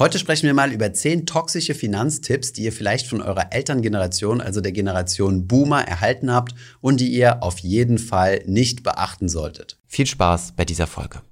Heute sprechen wir mal über zehn toxische Finanztipps, die ihr vielleicht von eurer Elterngeneration, also der Generation Boomer, erhalten habt und die ihr auf jeden Fall nicht beachten solltet. Viel Spaß bei dieser Folge.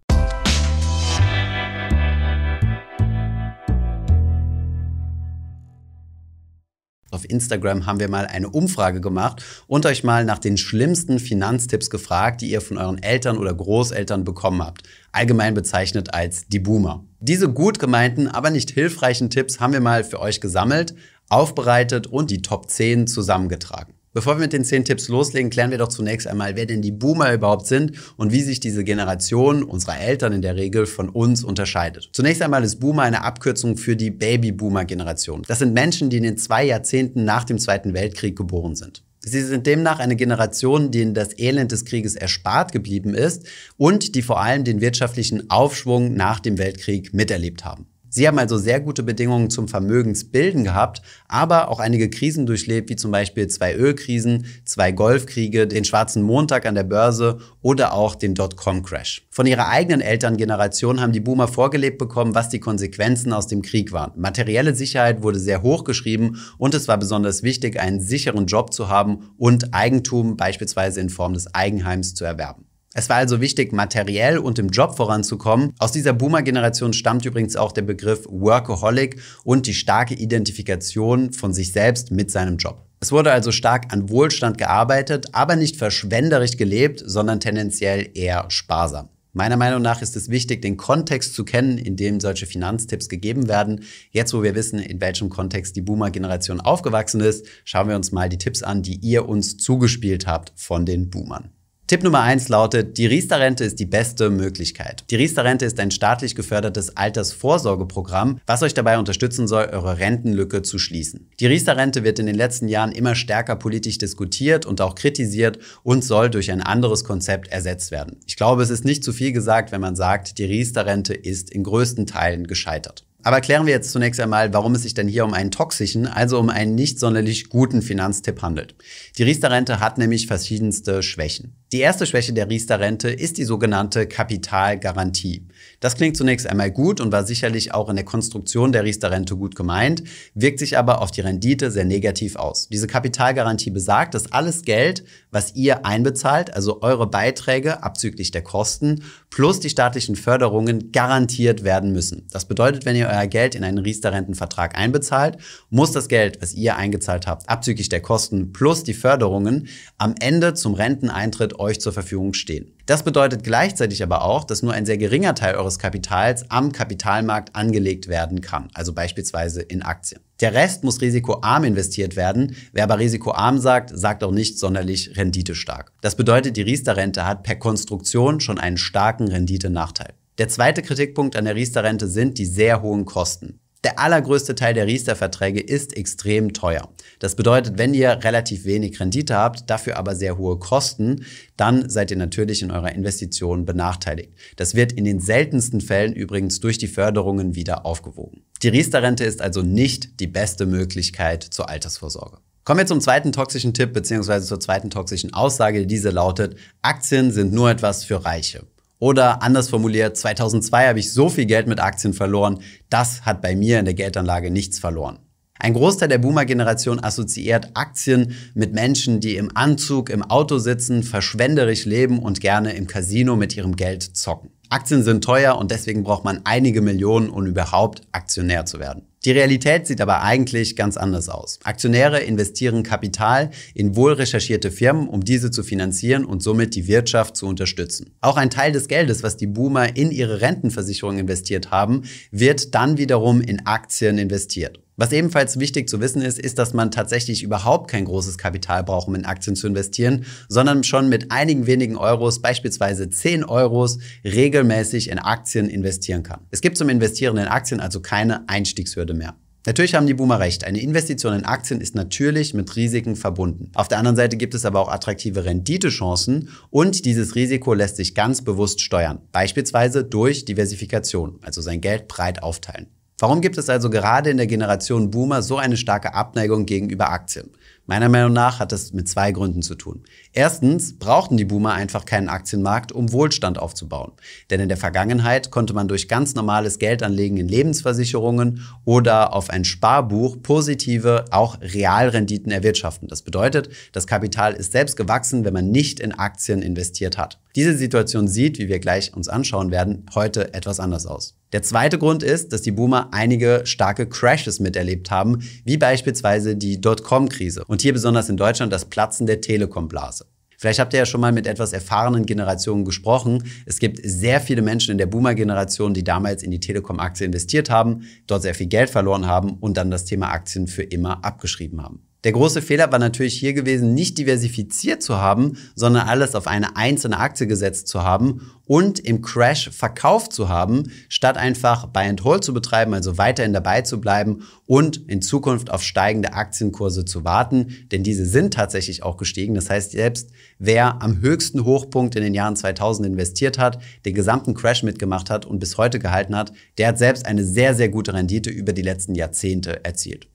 Auf Instagram haben wir mal eine Umfrage gemacht und euch mal nach den schlimmsten Finanztipps gefragt, die ihr von euren Eltern oder Großeltern bekommen habt. Allgemein bezeichnet als die Boomer. Diese gut gemeinten, aber nicht hilfreichen Tipps haben wir mal für euch gesammelt, aufbereitet und die Top 10 zusammengetragen. Bevor wir mit den zehn Tipps loslegen, klären wir doch zunächst einmal, wer denn die Boomer überhaupt sind und wie sich diese Generation unserer Eltern in der Regel von uns unterscheidet. Zunächst einmal ist Boomer eine Abkürzung für die Baby-Boomer-Generation. Das sind Menschen, die in den zwei Jahrzehnten nach dem Zweiten Weltkrieg geboren sind. Sie sind demnach eine Generation, denen das Elend des Krieges erspart geblieben ist und die vor allem den wirtschaftlichen Aufschwung nach dem Weltkrieg miterlebt haben. Sie haben also sehr gute Bedingungen zum Vermögensbilden gehabt, aber auch einige Krisen durchlebt, wie zum Beispiel zwei Ölkrisen, zwei Golfkriege, den schwarzen Montag an der Börse oder auch den Dotcom-Crash. Von ihrer eigenen Elterngeneration haben die Boomer vorgelebt bekommen, was die Konsequenzen aus dem Krieg waren. Materielle Sicherheit wurde sehr hoch geschrieben und es war besonders wichtig, einen sicheren Job zu haben und Eigentum beispielsweise in Form des Eigenheims zu erwerben. Es war also wichtig, materiell und im Job voranzukommen. Aus dieser Boomer-Generation stammt übrigens auch der Begriff Workaholic und die starke Identifikation von sich selbst mit seinem Job. Es wurde also stark an Wohlstand gearbeitet, aber nicht verschwenderisch gelebt, sondern tendenziell eher sparsam. Meiner Meinung nach ist es wichtig, den Kontext zu kennen, in dem solche Finanztipps gegeben werden. Jetzt, wo wir wissen, in welchem Kontext die Boomer-Generation aufgewachsen ist, schauen wir uns mal die Tipps an, die ihr uns zugespielt habt von den Boomern. Tipp Nummer eins lautet, die Riester-Rente ist die beste Möglichkeit. Die Riester-Rente ist ein staatlich gefördertes Altersvorsorgeprogramm, was euch dabei unterstützen soll, eure Rentenlücke zu schließen. Die Riester-Rente wird in den letzten Jahren immer stärker politisch diskutiert und auch kritisiert und soll durch ein anderes Konzept ersetzt werden. Ich glaube, es ist nicht zu viel gesagt, wenn man sagt, die Riester-Rente ist in größten Teilen gescheitert. Aber klären wir jetzt zunächst einmal, warum es sich denn hier um einen toxischen, also um einen nicht sonderlich guten Finanztipp handelt. Die Riester-Rente hat nämlich verschiedenste Schwächen. Die erste Schwäche der Riester-Rente ist die sogenannte Kapitalgarantie. Das klingt zunächst einmal gut und war sicherlich auch in der Konstruktion der Riester-Rente gut gemeint, wirkt sich aber auf die Rendite sehr negativ aus. Diese Kapitalgarantie besagt, dass alles Geld, was ihr einbezahlt, also eure Beiträge abzüglich der Kosten, plus die staatlichen Förderungen garantiert werden müssen. Das bedeutet, wenn ihr euer Geld in einen Riester-Rentenvertrag einbezahlt, muss das Geld, was ihr eingezahlt habt, abzüglich der Kosten plus die Förderungen, am Ende zum Renteneintritt euch zur Verfügung stehen. Das bedeutet gleichzeitig aber auch, dass nur ein sehr geringer Teil eures Kapitals am Kapitalmarkt angelegt werden kann, also beispielsweise in Aktien. Der Rest muss risikoarm investiert werden. Wer aber risikoarm sagt, sagt auch nicht sonderlich renditestark. Das bedeutet, die Riester-Rente hat per Konstruktion schon einen starken Renditenachteil. Der zweite Kritikpunkt an der Riester-Rente sind die sehr hohen Kosten. Der allergrößte Teil der Riester-Verträge ist extrem teuer. Das bedeutet, wenn ihr relativ wenig Rendite habt, dafür aber sehr hohe Kosten, dann seid ihr natürlich in eurer Investition benachteiligt. Das wird in den seltensten Fällen übrigens durch die Förderungen wieder aufgewogen. Die Riester-Rente ist also nicht die beste Möglichkeit zur Altersvorsorge. Kommen wir zum zweiten toxischen Tipp bzw. zur zweiten toxischen Aussage. Diese lautet, Aktien sind nur etwas für Reiche. Oder anders formuliert, 2002 habe ich so viel Geld mit Aktien verloren, das hat bei mir in der Geldanlage nichts verloren. Ein Großteil der Boomer-Generation assoziiert Aktien mit Menschen, die im Anzug im Auto sitzen, verschwenderisch leben und gerne im Casino mit ihrem Geld zocken. Aktien sind teuer und deswegen braucht man einige Millionen, um überhaupt Aktionär zu werden. Die Realität sieht aber eigentlich ganz anders aus. Aktionäre investieren Kapital in wohl recherchierte Firmen, um diese zu finanzieren und somit die Wirtschaft zu unterstützen. Auch ein Teil des Geldes, was die Boomer in ihre Rentenversicherung investiert haben, wird dann wiederum in Aktien investiert. Was ebenfalls wichtig zu wissen ist, ist, dass man tatsächlich überhaupt kein großes Kapital braucht, um in Aktien zu investieren, sondern schon mit einigen wenigen Euros, beispielsweise 10 Euros, regelmäßig in Aktien investieren kann. Es gibt zum Investieren in Aktien also keine Einstiegshürde mehr. Natürlich haben die Boomer recht. Eine Investition in Aktien ist natürlich mit Risiken verbunden. Auf der anderen Seite gibt es aber auch attraktive Renditechancen und dieses Risiko lässt sich ganz bewusst steuern. Beispielsweise durch Diversifikation, also sein Geld breit aufteilen. Warum gibt es also gerade in der Generation Boomer so eine starke Abneigung gegenüber Aktien? Meiner Meinung nach hat das mit zwei Gründen zu tun. Erstens brauchten die Boomer einfach keinen Aktienmarkt, um Wohlstand aufzubauen. Denn in der Vergangenheit konnte man durch ganz normales Geld anlegen in Lebensversicherungen oder auf ein Sparbuch positive, auch Realrenditen erwirtschaften. Das bedeutet, das Kapital ist selbst gewachsen, wenn man nicht in Aktien investiert hat. Diese Situation sieht, wie wir gleich uns anschauen werden, heute etwas anders aus. Der zweite Grund ist, dass die Boomer einige starke Crashes miterlebt haben, wie beispielsweise die Dotcom-Krise und hier besonders in Deutschland das Platzen der Telekom-Blase. Vielleicht habt ihr ja schon mal mit etwas erfahrenen Generationen gesprochen. Es gibt sehr viele Menschen in der Boomer-Generation, die damals in die Telekom-Aktie investiert haben, dort sehr viel Geld verloren haben und dann das Thema Aktien für immer abgeschrieben haben. Der große Fehler war natürlich hier gewesen, nicht diversifiziert zu haben, sondern alles auf eine einzelne Aktie gesetzt zu haben und im Crash verkauft zu haben, statt einfach Buy and Hold zu betreiben, also weiterhin dabei zu bleiben und in Zukunft auf steigende Aktienkurse zu warten, denn diese sind tatsächlich auch gestiegen. Das heißt, selbst wer am höchsten Hochpunkt in den Jahren 2000 investiert hat, den gesamten Crash mitgemacht hat und bis heute gehalten hat, der hat selbst eine sehr, sehr gute Rendite über die letzten Jahrzehnte erzielt.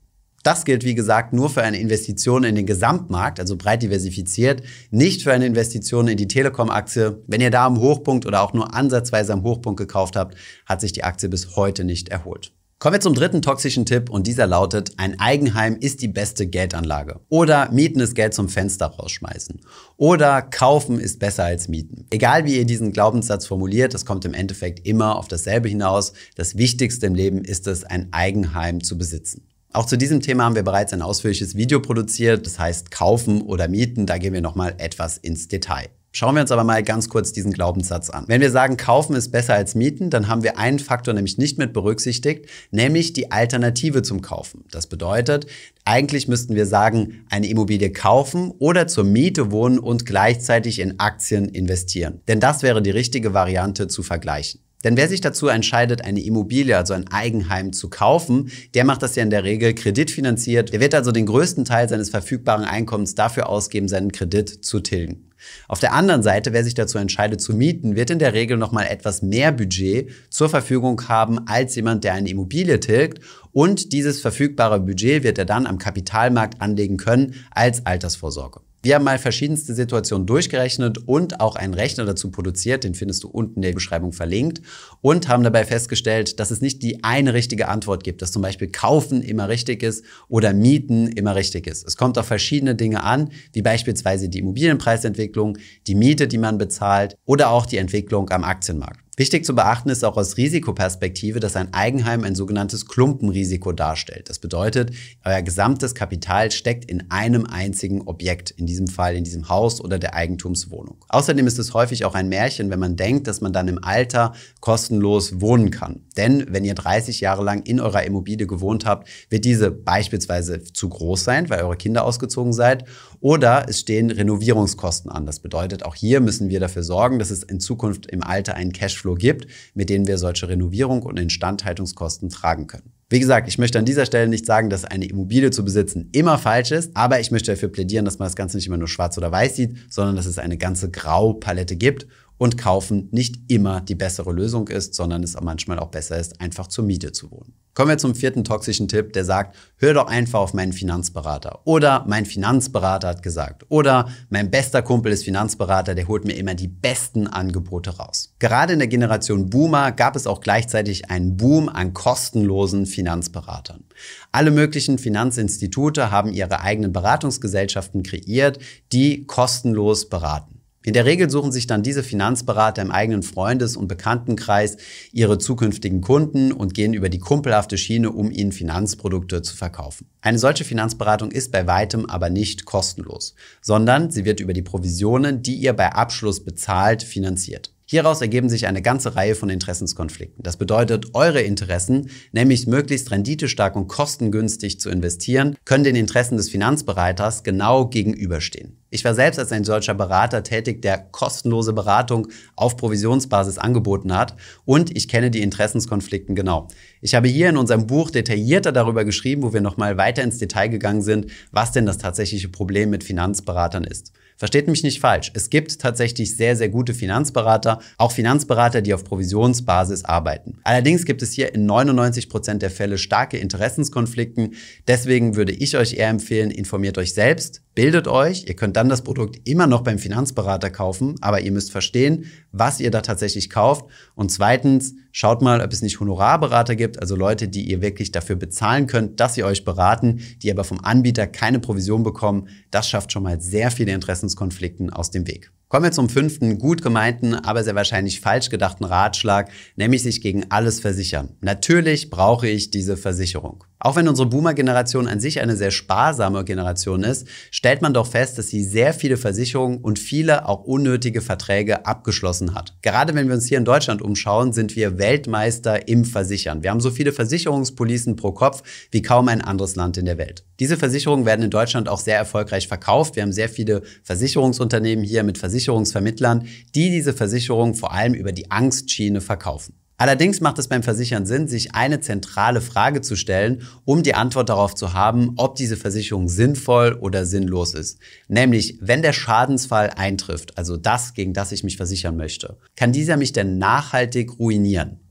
Das gilt, wie gesagt, nur für eine Investition in den Gesamtmarkt, also breit diversifiziert, nicht für eine Investition in die Telekom-Aktie. Wenn ihr da am Hochpunkt oder auch nur ansatzweise am Hochpunkt gekauft habt, hat sich die Aktie bis heute nicht erholt. Kommen wir zum dritten toxischen Tipp und dieser lautet, ein Eigenheim ist die beste Geldanlage. Oder Mieten ist Geld zum Fenster rausschmeißen. Oder Kaufen ist besser als Mieten. Egal wie ihr diesen Glaubenssatz formuliert, es kommt im Endeffekt immer auf dasselbe hinaus. Das Wichtigste im Leben ist es, ein Eigenheim zu besitzen. Auch zu diesem Thema haben wir bereits ein ausführliches Video produziert, das heißt kaufen oder mieten, da gehen wir nochmal etwas ins Detail. Schauen wir uns aber mal ganz kurz diesen Glaubenssatz an. Wenn wir sagen, kaufen ist besser als mieten, dann haben wir einen Faktor nämlich nicht mit berücksichtigt, nämlich die Alternative zum Kaufen. Das bedeutet, eigentlich müssten wir sagen, eine Immobilie kaufen oder zur Miete wohnen und gleichzeitig in Aktien investieren. Denn das wäre die richtige Variante zu vergleichen. Denn wer sich dazu entscheidet, eine Immobilie, also ein Eigenheim zu kaufen, der macht das ja in der Regel kreditfinanziert. Der wird also den größten Teil seines verfügbaren Einkommens dafür ausgeben, seinen Kredit zu tilgen. Auf der anderen Seite, wer sich dazu entscheidet zu mieten, wird in der Regel nochmal etwas mehr Budget zur Verfügung haben als jemand, der eine Immobilie tilgt. Und dieses verfügbare Budget wird er dann am Kapitalmarkt anlegen können als Altersvorsorge. Wir haben mal verschiedenste Situationen durchgerechnet und auch einen Rechner dazu produziert, den findest du unten in der Beschreibung verlinkt und haben dabei festgestellt, dass es nicht die eine richtige Antwort gibt, dass zum Beispiel kaufen immer richtig ist oder mieten immer richtig ist. Es kommt auf verschiedene Dinge an, wie beispielsweise die Immobilienpreisentwicklung, die Miete, die man bezahlt oder auch die Entwicklung am Aktienmarkt. Wichtig zu beachten ist auch aus Risikoperspektive, dass ein Eigenheim ein sogenanntes Klumpenrisiko darstellt. Das bedeutet, euer gesamtes Kapital steckt in einem einzigen Objekt, in diesem Fall in diesem Haus oder der Eigentumswohnung. Außerdem ist es häufig auch ein Märchen, wenn man denkt, dass man dann im Alter kostenlos wohnen kann. Denn wenn ihr 30 Jahre lang in eurer Immobilie gewohnt habt, wird diese beispielsweise zu groß sein, weil eure Kinder ausgezogen seid. Oder es stehen Renovierungskosten an. Das bedeutet, auch hier müssen wir dafür sorgen, dass es in Zukunft im Alter einen Cashflow gibt, mit denen wir solche Renovierung und Instandhaltungskosten tragen können. Wie gesagt, ich möchte an dieser Stelle nicht sagen, dass eine Immobilie zu besitzen immer falsch ist, aber ich möchte dafür plädieren, dass man das Ganze nicht immer nur schwarz oder weiß sieht, sondern dass es eine ganze Graupalette gibt und kaufen nicht immer die bessere Lösung ist, sondern es manchmal auch besser ist, einfach zur Miete zu wohnen. Kommen wir zum vierten toxischen Tipp, der sagt, hör doch einfach auf meinen Finanzberater. Oder mein Finanzberater hat gesagt. Oder mein bester Kumpel ist Finanzberater, der holt mir immer die besten Angebote raus. Gerade in der Generation Boomer gab es auch gleichzeitig einen Boom an kostenlosen Finanzberatern. Alle möglichen Finanzinstitute haben ihre eigenen Beratungsgesellschaften kreiert, die kostenlos beraten. In der Regel suchen sich dann diese Finanzberater im eigenen Freundes- und Bekanntenkreis ihre zukünftigen Kunden und gehen über die kumpelhafte Schiene, um ihnen Finanzprodukte zu verkaufen. Eine solche Finanzberatung ist bei weitem aber nicht kostenlos, sondern sie wird über die Provisionen, die ihr bei Abschluss bezahlt, finanziert. Hieraus ergeben sich eine ganze Reihe von Interessenskonflikten. Das bedeutet, eure Interessen, nämlich möglichst renditestark und kostengünstig zu investieren, können den Interessen des Finanzberaters genau gegenüberstehen. Ich war selbst als ein solcher Berater tätig, der kostenlose Beratung auf Provisionsbasis angeboten hat und ich kenne die Interessenskonflikten genau. Ich habe hier in unserem Buch detaillierter darüber geschrieben, wo wir nochmal weiter ins Detail gegangen sind, was denn das tatsächliche Problem mit Finanzberatern ist. Versteht mich nicht falsch. Es gibt tatsächlich sehr, sehr gute Finanzberater, auch Finanzberater, die auf Provisionsbasis arbeiten. Allerdings gibt es hier in 99 Prozent der Fälle starke Interessenskonflikten. Deswegen würde ich euch eher empfehlen, informiert euch selbst, bildet euch. Ihr könnt dann das Produkt immer noch beim Finanzberater kaufen, aber ihr müsst verstehen, was ihr da tatsächlich kauft. Und zweitens, schaut mal, ob es nicht Honorarberater gibt, also Leute, die ihr wirklich dafür bezahlen könnt, dass sie euch beraten, die aber vom Anbieter keine Provision bekommen. Das schafft schon mal sehr viele Interessenskonflikte Interessenskonflikten aus dem Weg. Kommen wir zum fünften, gut gemeinten, aber sehr wahrscheinlich falsch gedachten Ratschlag, nämlich sich gegen alles versichern. Natürlich brauche ich diese Versicherung. Auch wenn unsere Boomer-Generation an sich eine sehr sparsame Generation ist, stellt man doch fest, dass sie sehr viele Versicherungen und viele auch unnötige Verträge abgeschlossen hat. Gerade wenn wir uns hier in Deutschland umschauen, sind wir Weltmeister im Versichern. Wir haben so viele Versicherungspolicen pro Kopf wie kaum ein anderes Land in der Welt. Diese Versicherungen werden in Deutschland auch sehr erfolgreich verkauft. Wir haben sehr viele Versicherungsunternehmen hier mit Versicherungsvermittlern, die diese Versicherungen vor allem über die Angstschiene verkaufen. Allerdings macht es beim Versichern Sinn, sich eine zentrale Frage zu stellen, um die Antwort darauf zu haben, ob diese Versicherung sinnvoll oder sinnlos ist. Nämlich, wenn der Schadensfall eintrifft, also das, gegen das ich mich versichern möchte, kann dieser mich denn nachhaltig ruinieren?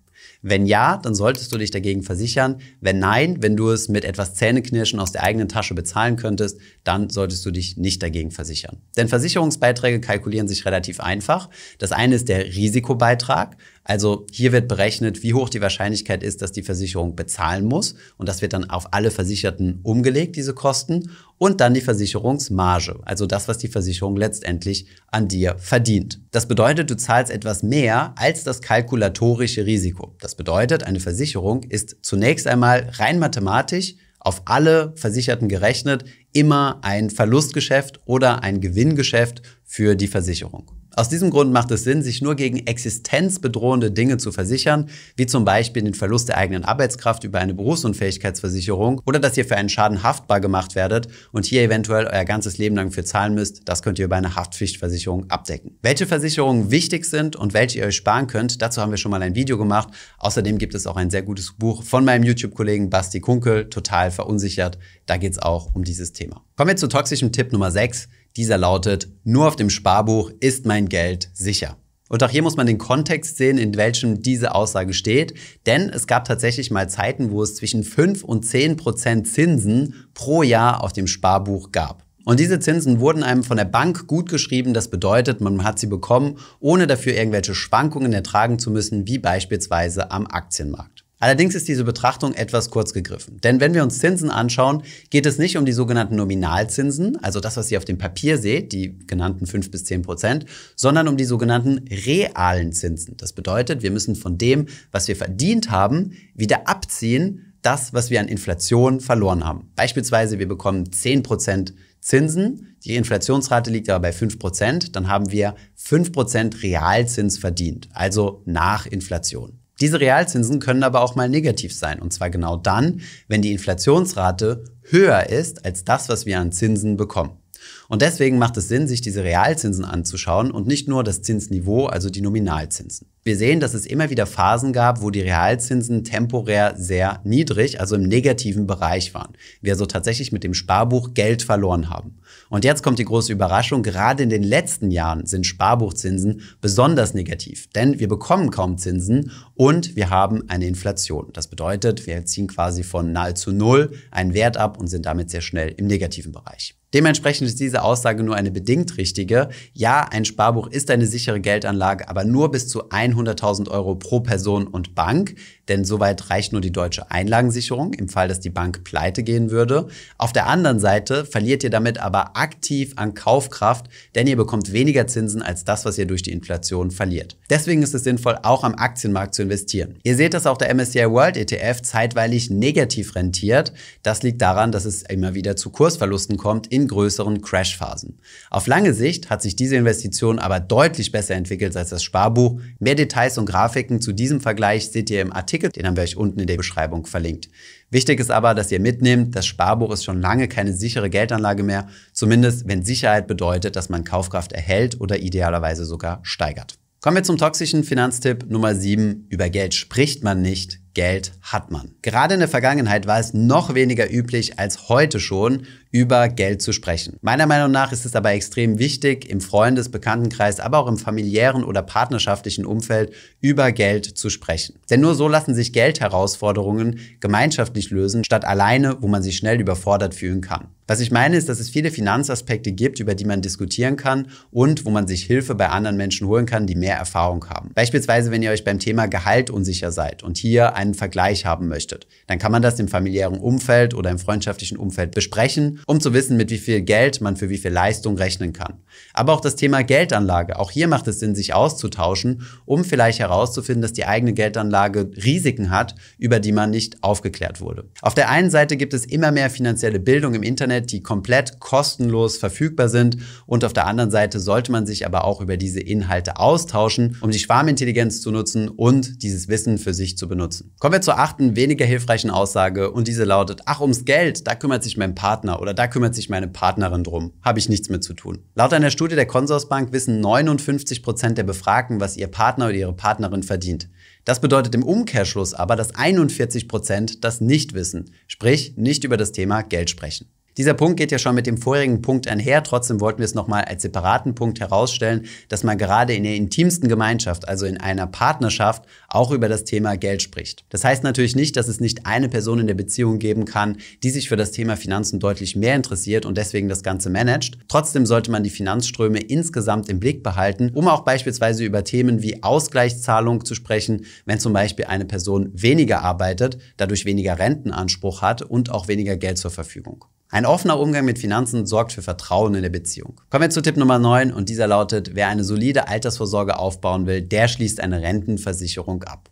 Wenn ja, dann solltest du dich dagegen versichern. Wenn nein, wenn du es mit etwas Zähneknirschen aus der eigenen Tasche bezahlen könntest, dann solltest du dich nicht dagegen versichern. Denn Versicherungsbeiträge kalkulieren sich relativ einfach. Das eine ist der Risikobeitrag. Also hier wird berechnet, wie hoch die Wahrscheinlichkeit ist, dass die Versicherung bezahlen muss. Und das wird dann auf alle Versicherten umgelegt, diese Kosten. Und dann die Versicherungsmarge, also das, was die Versicherung letztendlich an dir verdient. Das bedeutet, du zahlst etwas mehr als das kalkulatorische Risiko. Das bedeutet, eine Versicherung ist zunächst einmal rein mathematisch auf alle Versicherten gerechnet immer ein Verlustgeschäft oder ein Gewinngeschäft für die Versicherung. Aus diesem Grund macht es Sinn, sich nur gegen existenzbedrohende Dinge zu versichern, wie zum Beispiel den Verlust der eigenen Arbeitskraft über eine Berufsunfähigkeitsversicherung oder dass ihr für einen Schaden haftbar gemacht werdet und hier eventuell euer ganzes Leben lang für zahlen müsst. Das könnt ihr über eine Haftpflichtversicherung abdecken. Welche Versicherungen wichtig sind und welche ihr euch sparen könnt, dazu haben wir schon mal ein Video gemacht. Außerdem gibt es auch ein sehr gutes Buch von meinem YouTube-Kollegen Basti Kunkel, total verunsichert. Da geht es auch um dieses Thema. Kommen wir zu toxischem Tipp Nummer 6. Dieser lautet, nur auf dem Sparbuch ist mein Geld sicher. Und auch hier muss man den Kontext sehen, in welchem diese Aussage steht. Denn es gab tatsächlich mal Zeiten, wo es zwischen 5 und 10 Prozent Zinsen pro Jahr auf dem Sparbuch gab. Und diese Zinsen wurden einem von der Bank gut geschrieben. Das bedeutet, man hat sie bekommen, ohne dafür irgendwelche Schwankungen ertragen zu müssen, wie beispielsweise am Aktienmarkt. Allerdings ist diese Betrachtung etwas kurz gegriffen. Denn wenn wir uns Zinsen anschauen, geht es nicht um die sogenannten Nominalzinsen, also das, was ihr auf dem Papier seht, die genannten 5 bis 10 Prozent, sondern um die sogenannten realen Zinsen. Das bedeutet, wir müssen von dem, was wir verdient haben, wieder abziehen, das, was wir an Inflation verloren haben. Beispielsweise, wir bekommen 10 Prozent Zinsen, die Inflationsrate liegt aber bei 5 Prozent, dann haben wir 5 Prozent Realzins verdient, also nach Inflation. Diese Realzinsen können aber auch mal negativ sein. Und zwar genau dann, wenn die Inflationsrate höher ist als das, was wir an Zinsen bekommen. Und deswegen macht es Sinn, sich diese Realzinsen anzuschauen und nicht nur das Zinsniveau, also die Nominalzinsen. Wir sehen, dass es immer wieder Phasen gab, wo die Realzinsen temporär sehr niedrig, also im negativen Bereich waren. Wir also tatsächlich mit dem Sparbuch Geld verloren haben. Und jetzt kommt die große Überraschung, gerade in den letzten Jahren sind Sparbuchzinsen besonders negativ, denn wir bekommen kaum Zinsen und wir haben eine Inflation. Das bedeutet, wir ziehen quasi von nahezu null einen Wert ab und sind damit sehr schnell im negativen Bereich. Dementsprechend ist diese Aussage nur eine bedingt richtige. Ja, ein Sparbuch ist eine sichere Geldanlage, aber nur bis zu 100.000 Euro pro Person und Bank, denn soweit reicht nur die deutsche Einlagensicherung im Fall, dass die Bank pleite gehen würde. Auf der anderen Seite verliert ihr damit aber aktiv an Kaufkraft, denn ihr bekommt weniger Zinsen als das, was ihr durch die Inflation verliert. Deswegen ist es sinnvoll, auch am Aktienmarkt zu investieren. Ihr seht, dass auch der MSCI World ETF zeitweilig negativ rentiert. Das liegt daran, dass es immer wieder zu Kursverlusten kommt in größeren Crashphasen. Auf lange Sicht hat sich diese Investition aber deutlich besser entwickelt als das Sparbuch. Mehr Details und Grafiken zu diesem Vergleich seht ihr im Artikel Artikel, den haben wir euch unten in der Beschreibung verlinkt. Wichtig ist aber, dass ihr mitnehmt, das Sparbuch ist schon lange keine sichere Geldanlage mehr, zumindest wenn Sicherheit bedeutet, dass man Kaufkraft erhält oder idealerweise sogar steigert. Kommen wir zum toxischen Finanztipp Nummer 7. Über Geld spricht man nicht, Geld hat man. Gerade in der Vergangenheit war es noch weniger üblich als heute schon, über Geld zu sprechen. Meiner Meinung nach ist es aber extrem wichtig, im Freundes-, Bekanntenkreis, aber auch im familiären oder partnerschaftlichen Umfeld über Geld zu sprechen. Denn nur so lassen sich Geldherausforderungen gemeinschaftlich lösen, statt alleine, wo man sich schnell überfordert fühlen kann. Was ich meine ist, dass es viele Finanzaspekte gibt, über die man diskutieren kann und wo man sich Hilfe bei anderen Menschen holen kann, die mehr Erfahrung haben. Beispielsweise, wenn ihr euch beim Thema Gehalt unsicher seid und hier einen Vergleich haben möchtet. Dann kann man das im familiären Umfeld oder im freundschaftlichen Umfeld besprechen, um zu wissen, mit wie viel Geld man für wie viel Leistung rechnen kann. Aber auch das Thema Geldanlage. Auch hier macht es Sinn, sich auszutauschen, um vielleicht herauszufinden, dass die eigene Geldanlage Risiken hat, über die man nicht aufgeklärt wurde. Auf der einen Seite gibt es immer mehr finanzielle Bildung im Internet, die komplett kostenlos verfügbar sind. Und auf der anderen Seite sollte man sich aber auch über diese Inhalte austauschen, um die Schwarmintelligenz zu nutzen und dieses Wissen für sich zu benutzen. Kommen wir zur achten, weniger hilfreichen Aussage und diese lautet, ach, ums Geld, da kümmert sich mein Partner oder da kümmert sich meine Partnerin drum. Habe ich nichts mit zu tun. Laut einer Studie der Consorsbank wissen 59 Prozent der Befragten, was ihr Partner oder ihre Partnerin verdient. Das bedeutet im Umkehrschluss aber, dass 41 Prozent das nicht wissen, sprich nicht über das Thema Geld sprechen. Dieser Punkt geht ja schon mit dem vorherigen Punkt einher. Trotzdem wollten wir es nochmal als separaten Punkt herausstellen, dass man gerade in der intimsten Gemeinschaft, also in einer Partnerschaft, auch über das Thema Geld spricht. Das heißt natürlich nicht, dass es nicht eine Person in der Beziehung geben kann, die sich für das Thema Finanzen deutlich mehr interessiert und deswegen das Ganze managt. Trotzdem sollte man die Finanzströme insgesamt im Blick behalten, um auch beispielsweise über Themen wie Ausgleichszahlung zu sprechen, wenn zum Beispiel eine Person weniger arbeitet, dadurch weniger Rentenanspruch hat und auch weniger Geld zur Verfügung. Ein offener Umgang mit Finanzen sorgt für Vertrauen in der Beziehung. Kommen wir zu Tipp Nummer 9 und dieser lautet, wer eine solide Altersvorsorge aufbauen will, der schließt eine Rentenversicherung ab.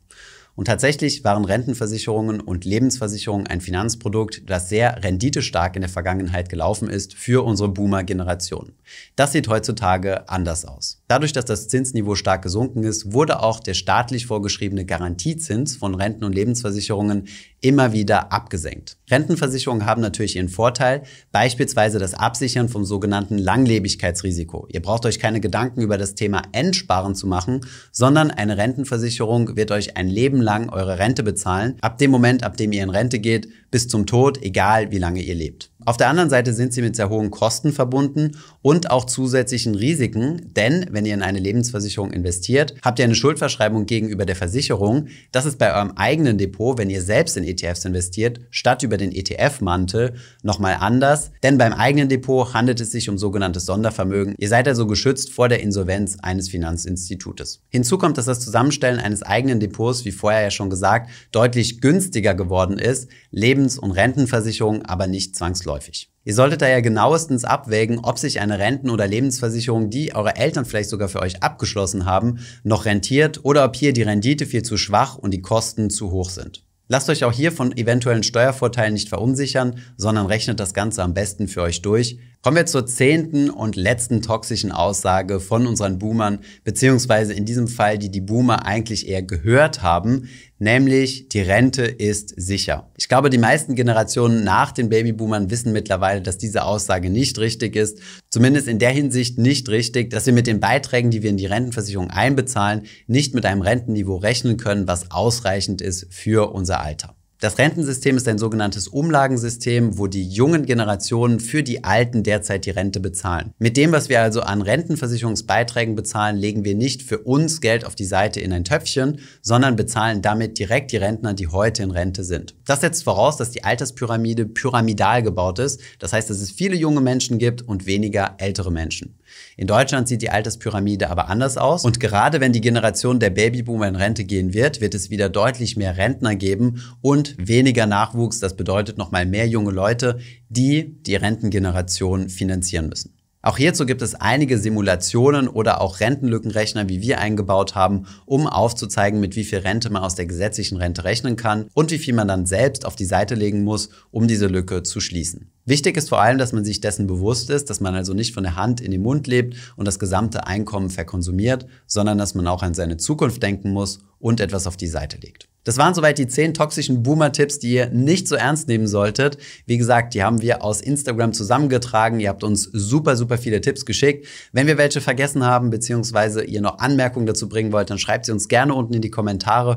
Und tatsächlich waren Rentenversicherungen und Lebensversicherungen ein Finanzprodukt, das sehr renditestark in der Vergangenheit gelaufen ist für unsere Boomer-Generation. Das sieht heutzutage anders aus. Dadurch, dass das Zinsniveau stark gesunken ist, wurde auch der staatlich vorgeschriebene Garantiezins von Renten- und Lebensversicherungen immer wieder abgesenkt. Rentenversicherungen haben natürlich ihren Vorteil, beispielsweise das Absichern vom sogenannten Langlebigkeitsrisiko. Ihr braucht euch keine Gedanken über das Thema Endsparen zu machen, sondern eine Rentenversicherung wird euch ein Leben lang eure Rente bezahlen, ab dem Moment, ab dem ihr in Rente geht, bis zum Tod, egal wie lange ihr lebt. Auf der anderen Seite sind sie mit sehr hohen Kosten verbunden und auch zusätzlichen Risiken, denn wenn ihr in eine Lebensversicherung investiert, habt ihr eine Schuldverschreibung gegenüber der Versicherung. Das ist bei eurem eigenen Depot, wenn ihr selbst in ETFs investiert, statt über den ETF-Mantel nochmal anders, denn beim eigenen Depot handelt es sich um sogenanntes Sondervermögen. Ihr seid also geschützt vor der Insolvenz eines Finanzinstitutes. Hinzu kommt, dass das Zusammenstellen eines eigenen Depots, wie vorher ja schon gesagt, deutlich günstiger geworden ist, Lebens- und Rentenversicherungen aber nicht zwangsläufig häufig. Ihr solltet daher genauestens abwägen, ob sich eine Renten- oder Lebensversicherung, die eure Eltern vielleicht sogar für euch abgeschlossen haben, noch rentiert oder ob hier die Rendite viel zu schwach und die Kosten zu hoch sind. Lasst euch auch hier von eventuellen Steuervorteilen nicht verunsichern, sondern rechnet das Ganze am besten für euch durch. Kommen wir zur zehnten und letzten toxischen Aussage von unseren Boomern, beziehungsweise in diesem Fall, die die Boomer eigentlich eher gehört haben, nämlich die Rente ist sicher. Ich glaube, die meisten Generationen nach den Babyboomern wissen mittlerweile, dass diese Aussage nicht richtig ist. Zumindest in der Hinsicht nicht richtig, dass wir mit den Beiträgen, die wir in die Rentenversicherung einbezahlen, nicht mit einem Rentenniveau rechnen können, was ausreichend ist für unser Alter. Das Rentensystem ist ein sogenanntes Umlagensystem, wo die jungen Generationen für die Alten derzeit die Rente bezahlen. Mit dem, was wir also an Rentenversicherungsbeiträgen bezahlen, legen wir nicht für uns Geld auf die Seite in ein Töpfchen, sondern bezahlen damit direkt die Rentner, die heute in Rente sind. Das setzt voraus, dass die Alterspyramide pyramidal gebaut ist. Das heißt, dass es viele junge Menschen gibt und weniger ältere Menschen. In Deutschland sieht die Alterspyramide aber anders aus. Und gerade wenn die Generation der Babyboomer in Rente gehen wird, wird es wieder deutlich mehr Rentner geben und weniger Nachwuchs. Das bedeutet nochmal mehr junge Leute, die die Rentengeneration finanzieren müssen. Auch hierzu gibt es einige Simulationen oder auch Rentenlückenrechner, wie wir eingebaut haben, um aufzuzeigen, mit wie viel Rente man aus der gesetzlichen Rente rechnen kann und wie viel man dann selbst auf die Seite legen muss, um diese Lücke zu schließen. Wichtig ist vor allem, dass man sich dessen bewusst ist, dass man also nicht von der Hand in den Mund lebt und das gesamte Einkommen verkonsumiert, sondern dass man auch an seine Zukunft denken muss und etwas auf die Seite legt. Das waren soweit die 10 toxischen Boomer-Tipps, die ihr nicht so ernst nehmen solltet. Wie gesagt, die haben wir aus Instagram zusammengetragen. Ihr habt uns super, super viele Tipps geschickt. Wenn wir welche vergessen haben, beziehungsweise ihr noch Anmerkungen dazu bringen wollt, dann schreibt sie uns gerne unten in die Kommentare.